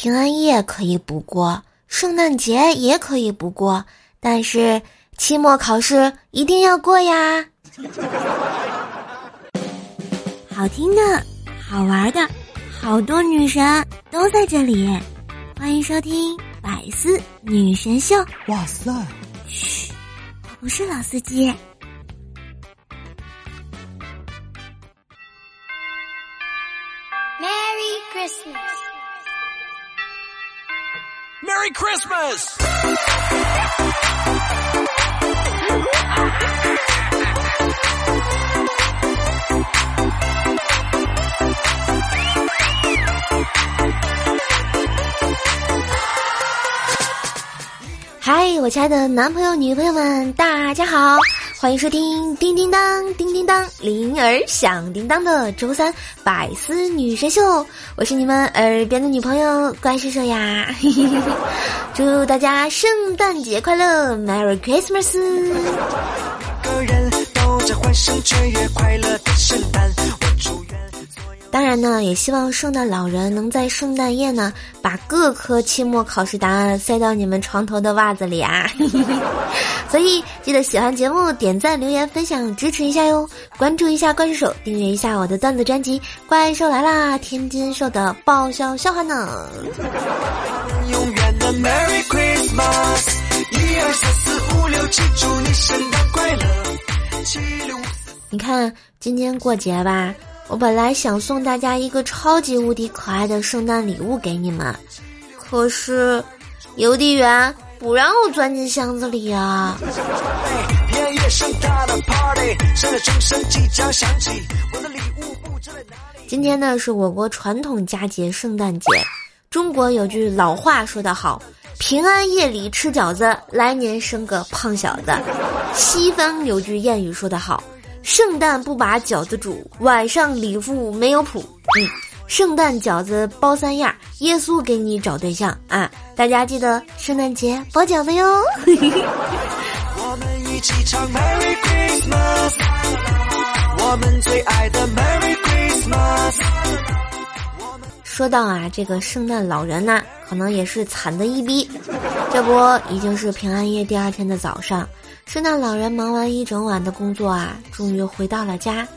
平安夜可以不过，圣诞节也可以不过，但是期末考试一定要过呀！好听的，好玩的，好多女神都在这里，欢迎收听《百思女神秀》。哇塞！嘘，我不是老司机。Merry Christmas. Merry Christmas! 嗨，我亲爱的男朋友、女朋友们，大家好，欢迎收听叮叮当、叮叮当、铃儿响叮当的周三百思女神秀，我是你们耳边的女朋友关叔叔呀，祝大家圣诞节快乐，Merry Christmas！个人都在欢声雀跃，快乐的圣诞。当然呢，也希望圣诞老人能在圣诞夜呢，把各科期末考试答案塞到你们床头的袜子里啊！所以记得喜欢节目，点赞、留言、分享，支持一下哟！关注一下怪兽手，订阅一下我的段子专辑《怪兽来啦》，天津兽的爆笑笑话呢！永远的 Merry Christmas，一二三四五六七，祝你圣诞快乐！七六，你看今天过节吧。我本来想送大家一个超级无敌可爱的圣诞礼物给你们，可是邮递员不让我钻进箱子里啊。今天呢是我国传统佳节圣诞节，中国有句老话说得好：“平安夜里吃饺子，来年生个胖小子。”西方有句谚语说得好。圣诞不把饺子煮，晚上礼物没有谱。嗯，圣诞饺子包三样，耶稣给你找对象啊！大家记得圣诞节包饺子哟。我们一起唱 Merry Christmas，我们最爱的 Merry Christmas。说到啊，这个圣诞老人呢，可能也是惨的一逼。这不，已经是平安夜第二天的早上。圣诞老人忙完一整晚的工作啊，终于回到了家。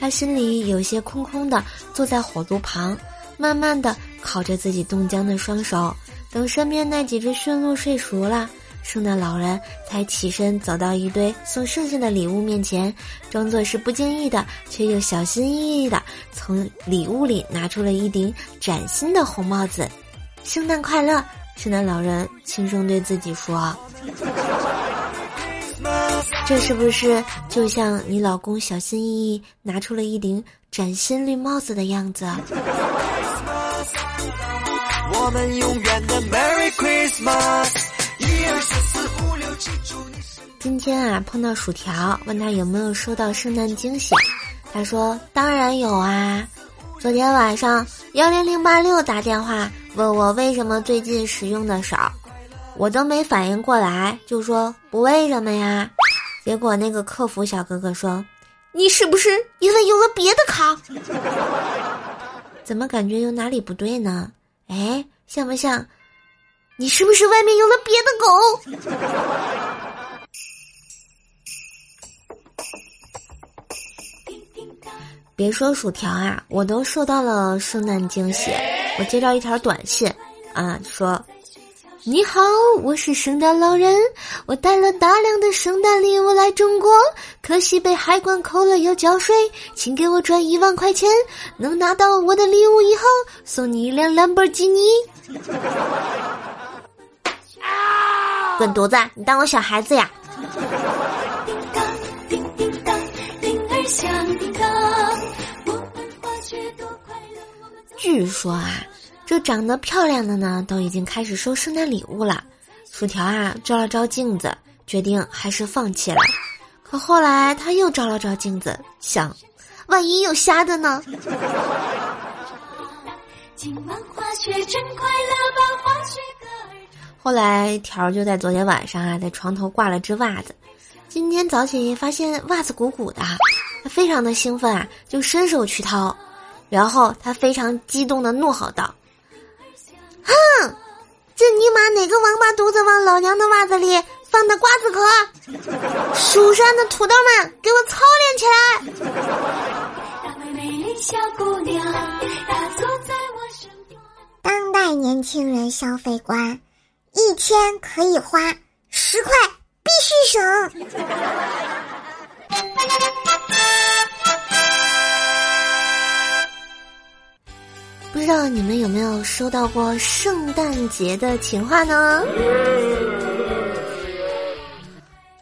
他心里有些空空的，坐在火炉旁，慢慢的烤着自己冻僵的双手。等身边那几只驯鹿睡熟了，圣诞老人才起身走到一堆送剩下的礼物面前，装作是不经意的，却又小心翼翼的从礼物里拿出了一顶崭新的红帽子。圣诞快乐！圣诞老人轻声对自己说。这是不是就像你老公小心翼翼拿出了一顶崭新绿帽子的样子？我们永远的 Merry Christmas，今天啊，碰到薯条，问他有没有收到圣诞惊喜，他说当然有啊。昨天晚上幺零零八六打电话问我为什么最近使用的少，我都没反应过来，就说不为什么呀。结果那个客服小哥哥说：“你是不是因为有了别的卡？怎么感觉有哪里不对呢？哎，像不像？你是不是外面有了别的狗？”别说薯条啊，我都收到了圣诞惊喜。我接到一条短信，啊，说。你好，我是圣诞老人，我带了大量的圣诞礼物来中国，可惜被海关扣了要交税，请给我转一万块钱，能拿到我的礼物以后，送你一辆兰博基尼。滚犊子！你当我小孩子呀？据说啊。这长得漂亮的呢，都已经开始收圣诞礼物了。薯条啊，照了照镜子，决定还是放弃了。可后来他又照了照镜子，想，万一有瞎的呢？后来条儿就在昨天晚上啊，在床头挂了只袜子。今天早起发现袜子鼓鼓的，他非常的兴奋啊，就伸手去掏，然后他非常激动的怒吼道。哼，这尼玛！哪个王八犊子往老娘的袜子里放的瓜子壳？蜀山的土豆们，给我操练起来！当代年轻人消费观：一千可以花十块，必须省。不知道你们有没有收到过圣诞节的情话呢？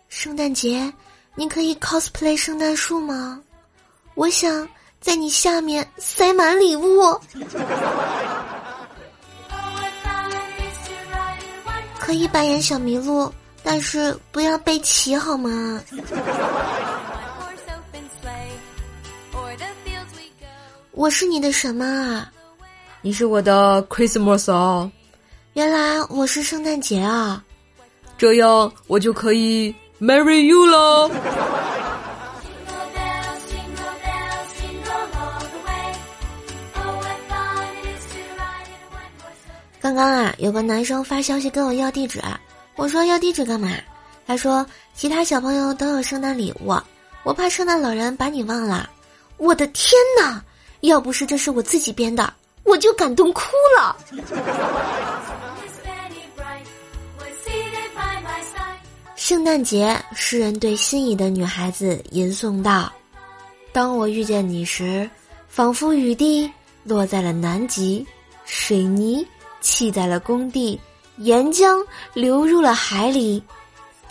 圣诞节，你可以 cosplay 圣诞树吗？我想在你下面塞满礼物。可以扮演小麋鹿，但是不要被骑好吗？我是你的什么啊？你是我的 Christmas 啊！原来我是圣诞节啊！这样我就可以 marry you 了。刚刚啊，有个男生发消息跟我要地址，我说要地址干嘛？他说其他小朋友都有圣诞礼物，我怕圣诞老人把你忘了。我的天哪！要不是这是我自己编的。我就感动哭了。圣诞节，诗人对心仪的女孩子吟诵道：“当我遇见你时，仿佛雨滴落在了南极，水泥砌在了工地，岩浆流入了海里，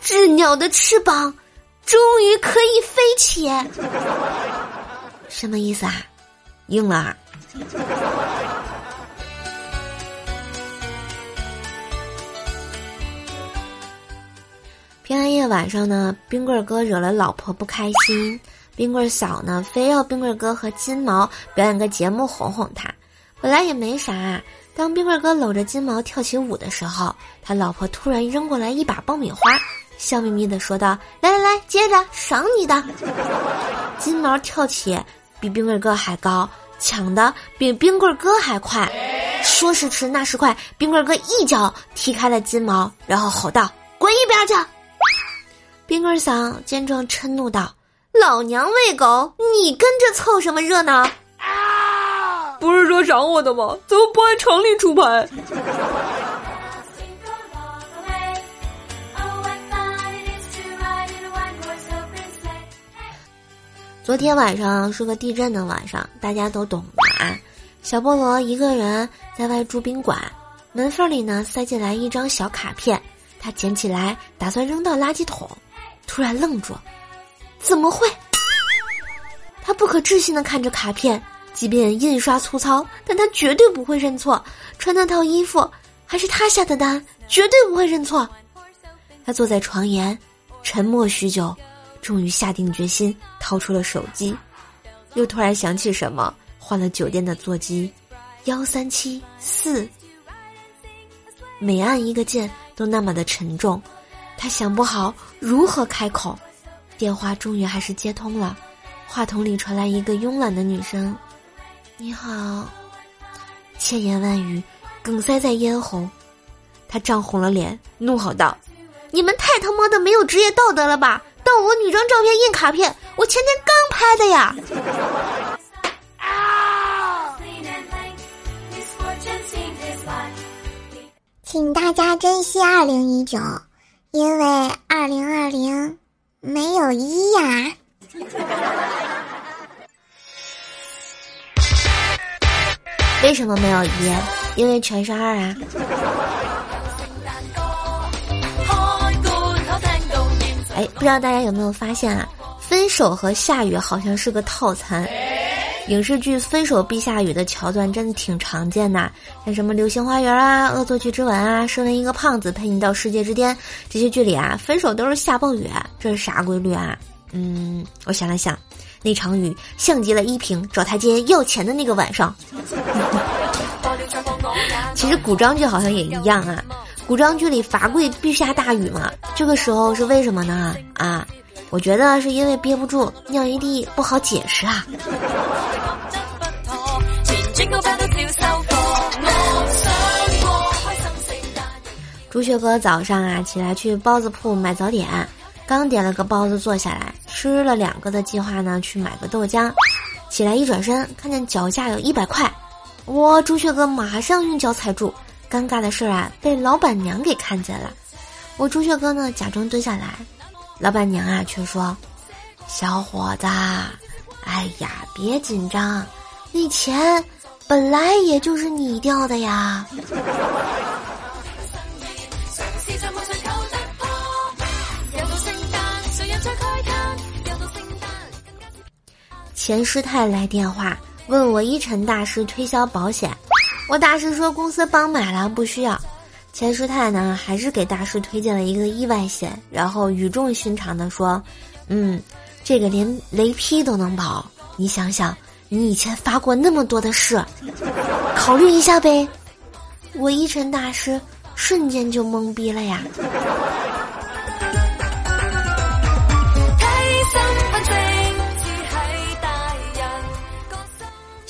鸷鸟的翅膀终于可以飞起。”什么意思啊？婴儿。平安夜晚上呢，冰棍哥惹了老婆不开心，冰棍嫂呢非要冰棍哥和金毛表演个节目哄哄他。本来也没啥，当冰棍哥搂着金毛跳起舞的时候，他老婆突然扔过来一把爆米花，笑眯眯的说道：“来来来，接着赏你的。”金毛跳起比冰棍哥还高。抢的比冰棍哥还快，说时迟那时快，冰棍哥一脚踢开了金毛，然后吼道：“滚一边去！”冰棍嗓见状嗔怒道：“老娘喂狗，你跟着凑什么热闹？不是说赏我的吗？怎么不按常理出牌？”昨天晚上是个地震的晚上，大家都懂的啊。小菠萝一个人在外住宾馆，门缝里呢塞进来一张小卡片，他捡起来打算扔到垃圾桶，突然愣住，怎么会？他不可置信的看着卡片，即便印刷粗糙，但他绝对不会认错。穿那套衣服还是他下的单，绝对不会认错。他坐在床沿，沉默许久。终于下定决心，掏出了手机，又突然想起什么，换了酒店的座机，幺三七四。每按一个键都那么的沉重，他想不好如何开口。电话终于还是接通了，话筒里传来一个慵懒的女声：“你好。”千言万语梗塞在咽喉，他涨红了脸，怒吼道：“你们太他妈的没有职业道德了吧！”盗我女装照片印卡片，我前天刚拍的呀！啊！请大家珍惜二零一九，因为二零二零没有一呀。为什么没有一？因为全是二啊。哎，不知道大家有没有发现啊？分手和下雨好像是个套餐。影视剧《分手必下雨》的桥段真的挺常见的，像什么《流星花园》啊、《恶作剧之吻》啊、《身为一个胖子陪你到世界之巅》这些剧里啊，分手都是下暴雨，这是啥规律啊？嗯，我想了想，那场雨像极了依萍找台阶要钱的那个晚上。其实古装剧好像也一样啊。古装剧里罚跪必下大雨嘛？这个时候是为什么呢？啊，我觉得是因为憋不住尿一地不好解释啊。朱雀哥早上啊起来去包子铺买早点，刚点了个包子坐下来吃了两个的计划呢，去买个豆浆。起来一转身，看见脚下有一百块，我朱雀哥马上用脚踩住。尴尬的事儿啊，被老板娘给看见了。我朱雀哥呢假装蹲下来，老板娘啊却说：“小伙子，哎呀，别紧张，那钱本来也就是你掉的呀。” 钱师太来电话问我一晨大师推销保险，我大师说公司帮买了不需要。钱师太呢还是给大师推荐了一个意外险，然后语重心长的说：“嗯，这个连雷劈都能保，你想想，你以前发过那么多的誓，考虑一下呗。”我一尘大师瞬间就懵逼了呀。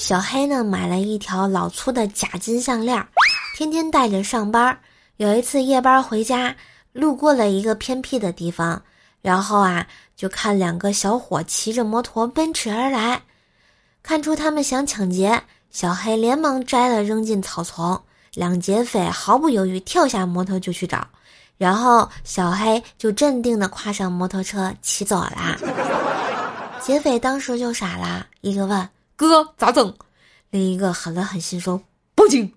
小黑呢，买了一条老粗的假金项链，天天戴着上班。有一次夜班回家，路过了一个偏僻的地方，然后啊，就看两个小伙骑着摩托奔驰而来，看出他们想抢劫，小黑连忙摘了扔进草丛。两劫匪毫不犹豫跳下摩托就去找，然后小黑就镇定地跨上摩托车骑走啦。劫匪当时就傻了，一个问。哥咋整？另一个狠了狠心说：“报警。”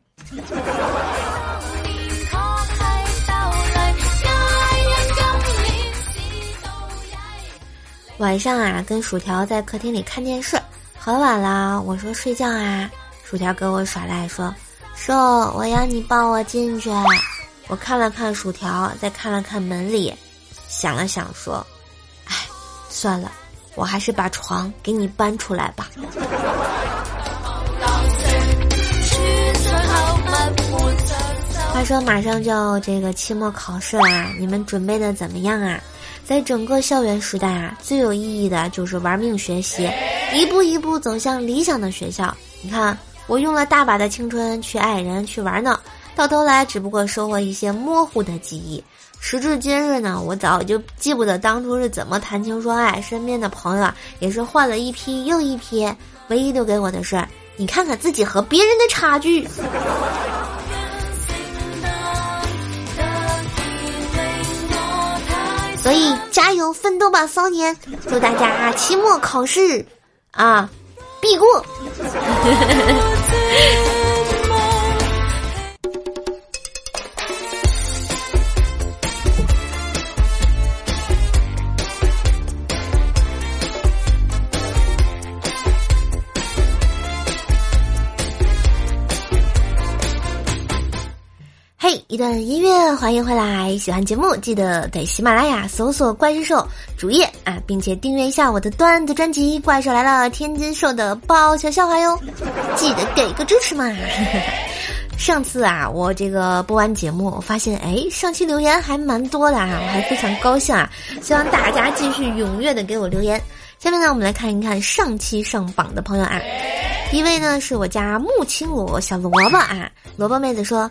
晚上啊，跟薯条在客厅里看电视，很晚了，我说睡觉啊，薯条跟我耍赖说：“说我要你抱我进去。”我看了看薯条，再看了看门里，想了想说：“哎，算了。”我还是把床给你搬出来吧。话说马上就要这个期末考试啦，你们准备的怎么样啊？在整个校园时代啊，最有意义的就是玩命学习，一步一步走向理想的学校。你看，我用了大把的青春去爱人去玩呢，到头来只不过收获一些模糊的记忆。时至今日呢，我早就记不得当初是怎么谈情说爱，身边的朋友啊也是换了一批又一批，唯一留给我的是，你看看自己和别人的差距。所以加油奋斗吧，少年！祝大家期末考试啊必过。一段音乐，欢迎回来！喜欢节目记得在喜马拉雅搜索“怪兽”主页啊，并且订阅一下我的段子专辑《怪兽来了》，天津兽的爆笑笑话哟，记得给个支持嘛！上次啊，我这个播完节目，我发现哎，上期留言还蛮多的啊，我还非常高兴啊！希望大家继续踊跃的给我留言。下面呢，我们来看一看上期上榜的朋友啊，一位呢是我家木青罗小萝卜啊，萝卜妹子说。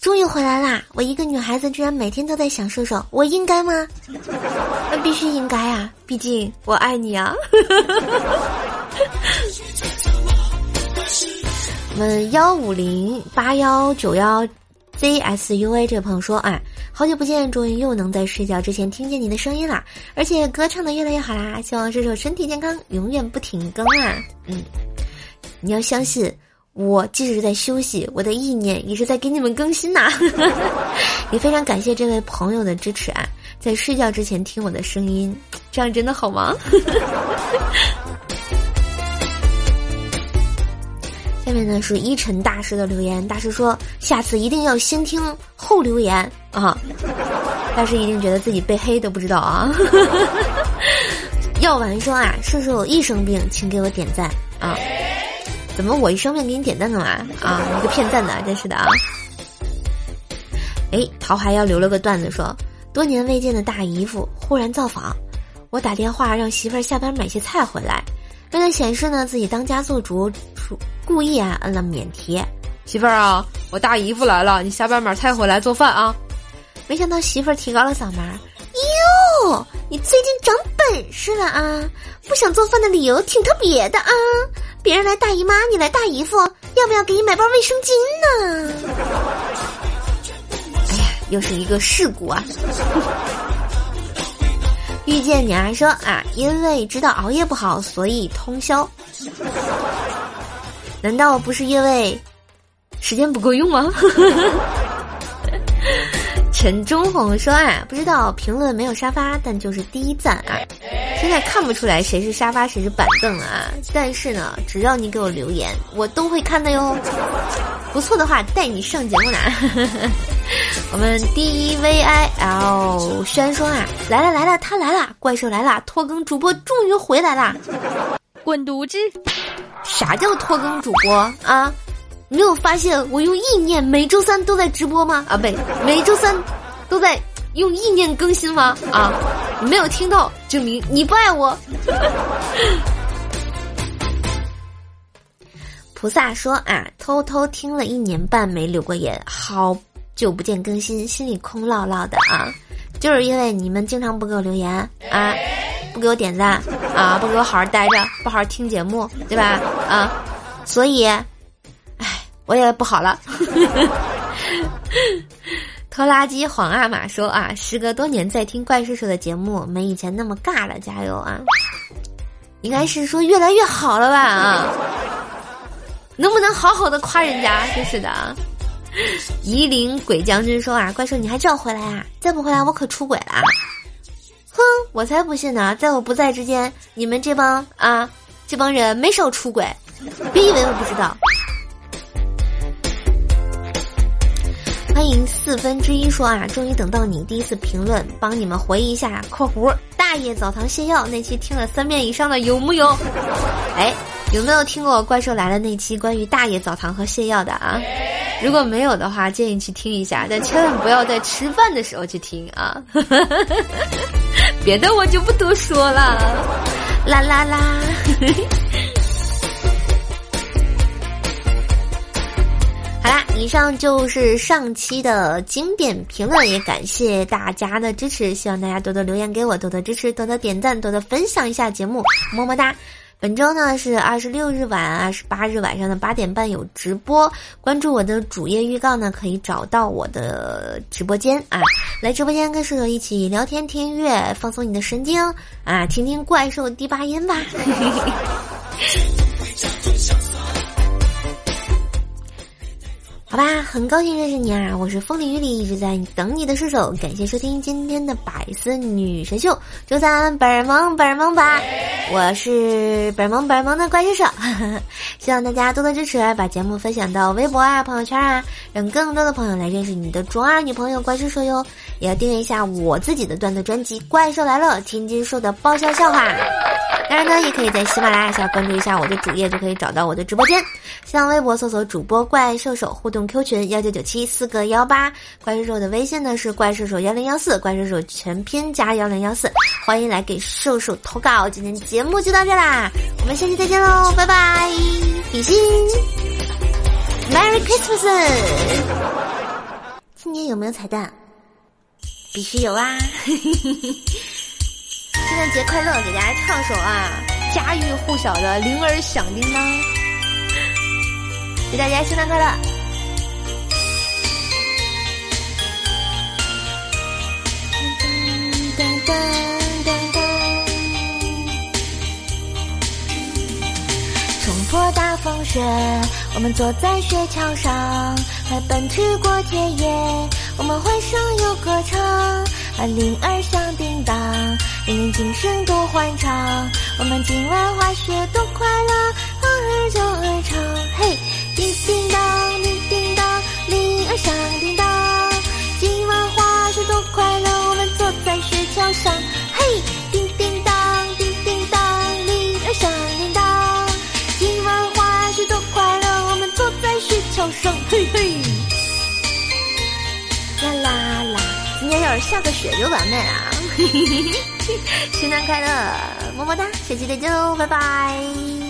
终于回来啦！我一个女孩子居然每天都在想射手，我应该吗？那必须应该啊，毕竟我爱你啊！我们幺五零八幺九幺 ZSUA 这位朋友说：“哎，好久不见，终于又能在睡觉之前听见你的声音啦！而且歌唱的越来越好啦，希望射手身体健康，永远不停更啊！嗯，你要相信。”我即使是在休息，我的意念也是在给你们更新呐。也非常感谢这位朋友的支持啊，在睡觉之前听我的声音，这样真的好吗？下面呢是一晨大师的留言，大师说下次一定要先听后留言啊。大师一定觉得自己被黑都不知道啊。药丸说啊，射手一生病，请给我点赞啊。怎么我一生病给你点赞干嘛啊？一个骗赞的，真是的啊！哎，桃海要留了个段子说，多年未见的大姨夫忽然造访，我打电话让媳妇儿下班买些菜回来，为了显示呢自己当家做主，故意啊摁了免提。媳妇儿啊，我大姨夫来了，你下班买菜回来做饭啊。没想到媳妇儿提高了嗓门儿。哟，你最近长本事了啊！不想做饭的理由挺特别的啊！别人来大姨妈，你来大姨夫，要不要给你买包卫生巾呢？哎呀，又是一个事故啊！遇见你还说啊，因为知道熬夜不好，所以通宵。难道不是因为时间不够用吗？陈忠红说啊，不知道评论没有沙发，但就是第一赞啊。现在看不出来谁是沙发谁是板凳啊，但是呢，只要你给我留言，我都会看的哟。不错的话，带你上节目呢。我们 D V I L 轩说啊，来了来了，他来了，怪兽来了，拖更主播终于回来啦！滚犊子！啥叫拖更主播啊？你没有发现我用意念每周三都在直播吗？啊，不对，每周三都在用意念更新吗？啊，你没有听到，证明你不爱我。菩萨说啊，偷偷听了一年半没留过言，好久不见更新，心里空落落的啊，就是因为你们经常不给我留言啊，不给我点赞啊，不给我好好待着，不好好听节目，对吧？啊，所以。我也不好了，拖拉机黄阿玛说啊，时隔多年再听怪叔叔的节目，没以前那么尬了，加油啊！应该是说越来越好了吧啊？能不能好好的夸人家？真是的啊！夷陵鬼将军说啊，怪兽你还真要回来啊？再不回来我可出轨了！哼，我才不信呢，在我不在之间，你们这帮啊这帮人没少出轨，别以为我不知道。欢迎四分之一说啊，终于等到你第一次评论，帮你们回忆一下（括弧大爷澡堂泻药）那期听了三遍以上的有木有？哎，有没有听过怪兽来了那期关于大爷澡堂和泻药的啊？如果没有的话，建议去听一下，但千万不要在吃饭的时候去听啊！别的我就不多说了，啦啦啦。以上就是上期的经典评论，也感谢大家的支持，希望大家多多留言给我，多多支持，多多点赞，多多分享一下节目，么么哒。本周呢是二十六日晚、二十八日晚上的八点半有直播，关注我的主页预告呢，可以找到我的直播间啊，来直播间跟舍友一起聊天、听音乐，放松你的神经啊，听听怪兽第八音吧。好吧，很高兴认识你啊！我是风里雨里一直在等你的射手，感谢收听今天的百思女神秀，周三本儿萌本儿萌吧！我是本儿萌本儿萌的怪兽手，希望大家多多支持，把节目分享到微博啊、朋友圈啊，让更多的朋友来认识你的中二女朋友怪兽手哟！也要订阅一下我自己的段子专辑《怪兽来了》，天津兽的爆笑笑话。当然呢，也可以在喜马拉雅下关注一下我的主页，就可以找到我的直播间。新浪微博搜索主播怪兽手，互动 Q 群幺九九七四个幺八。怪兽手的微信呢是怪兽手幺零幺四，怪兽手全拼加幺零幺四。欢迎来给兽兽投稿。今天节目就到这啦，我们下期再见喽，拜拜，比心，Merry Christmas。今年有没有彩蛋？必须有啊！圣诞节快乐，给大家唱首啊家喻户晓的《铃儿响叮当》，祝大家圣诞快乐！冲破大风雪，我们坐在雪橇上，还奔驰过田野，我们欢声又歌唱，啊铃儿响叮当。铃铃铃声多欢畅，我们今晚滑雪多快乐，儿就儿唱，嘿，叮叮当，叮叮当，铃儿响叮当，今晚滑雪多快乐，我们坐在雪橇上，嘿，叮叮当，叮叮当，铃儿响叮当，今晚滑雪多快乐，我们坐在雪橇上，嘿嘿，要是下个雪就完美了。新年。快乐，么么哒，下期再见喽，拜拜。